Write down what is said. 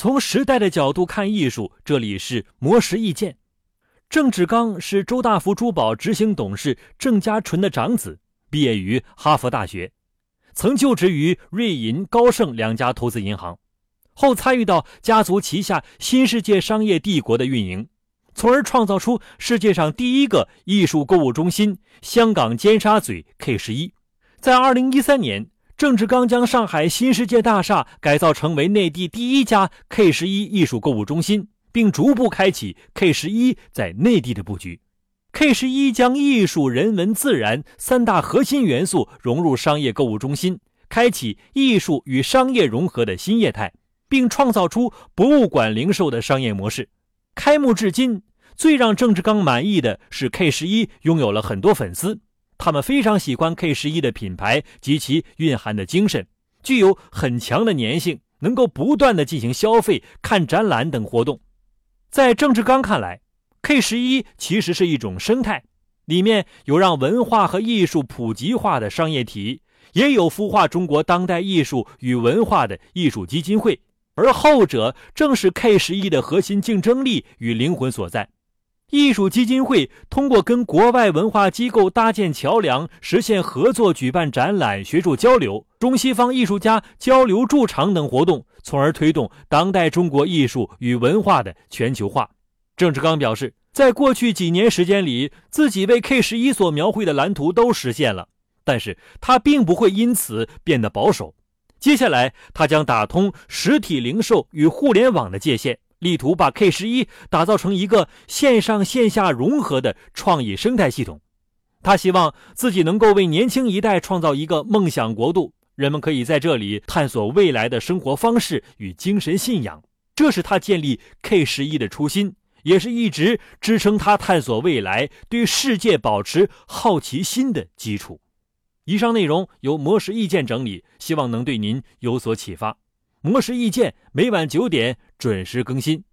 从时代的角度看艺术，这里是魔石意见。郑志刚是周大福珠宝执行董事郑家纯的长子，毕业于哈佛大学，曾就职于瑞银、高盛两家投资银行，后参与到家族旗下新世界商业帝国的运营，从而创造出世界上第一个艺术购物中心——香港尖沙咀 K 十一。在二零一三年。郑志刚将上海新世界大厦改造成为内地第一家 K 十一艺术购物中心，并逐步开启 K 十一在内地的布局。K 十一将艺术、人文、自然三大核心元素融入商业购物中心，开启艺术与商业融合的新业态，并创造出博物馆零售的商业模式。开幕至今，最让郑志刚满意的是 K 十一拥有了很多粉丝。他们非常喜欢 K 十一的品牌及其蕴含的精神，具有很强的粘性，能够不断的进行消费、看展览等活动。在郑志刚看来，K 十一其实是一种生态，里面有让文化和艺术普及化的商业体，也有孵化中国当代艺术与文化的艺术基金会，而后者正是 K 十一的核心竞争力与灵魂所在。艺术基金会通过跟国外文化机构搭建桥梁，实现合作举办展览、学术交流、中西方艺术家交流驻场等活动，从而推动当代中国艺术与文化的全球化。郑志刚表示，在过去几年时间里，自己为 K 十一所描绘的蓝图都实现了，但是他并不会因此变得保守。接下来，他将打通实体零售与互联网的界限。力图把 K 十一打造成一个线上线下融合的创意生态系统。他希望自己能够为年轻一代创造一个梦想国度，人们可以在这里探索未来的生活方式与精神信仰。这是他建立 K 十一的初心，也是一直支撑他探索未来、对世界保持好奇心的基础。以上内容由魔石意见整理，希望能对您有所启发。魔石意见每晚九点准时更新。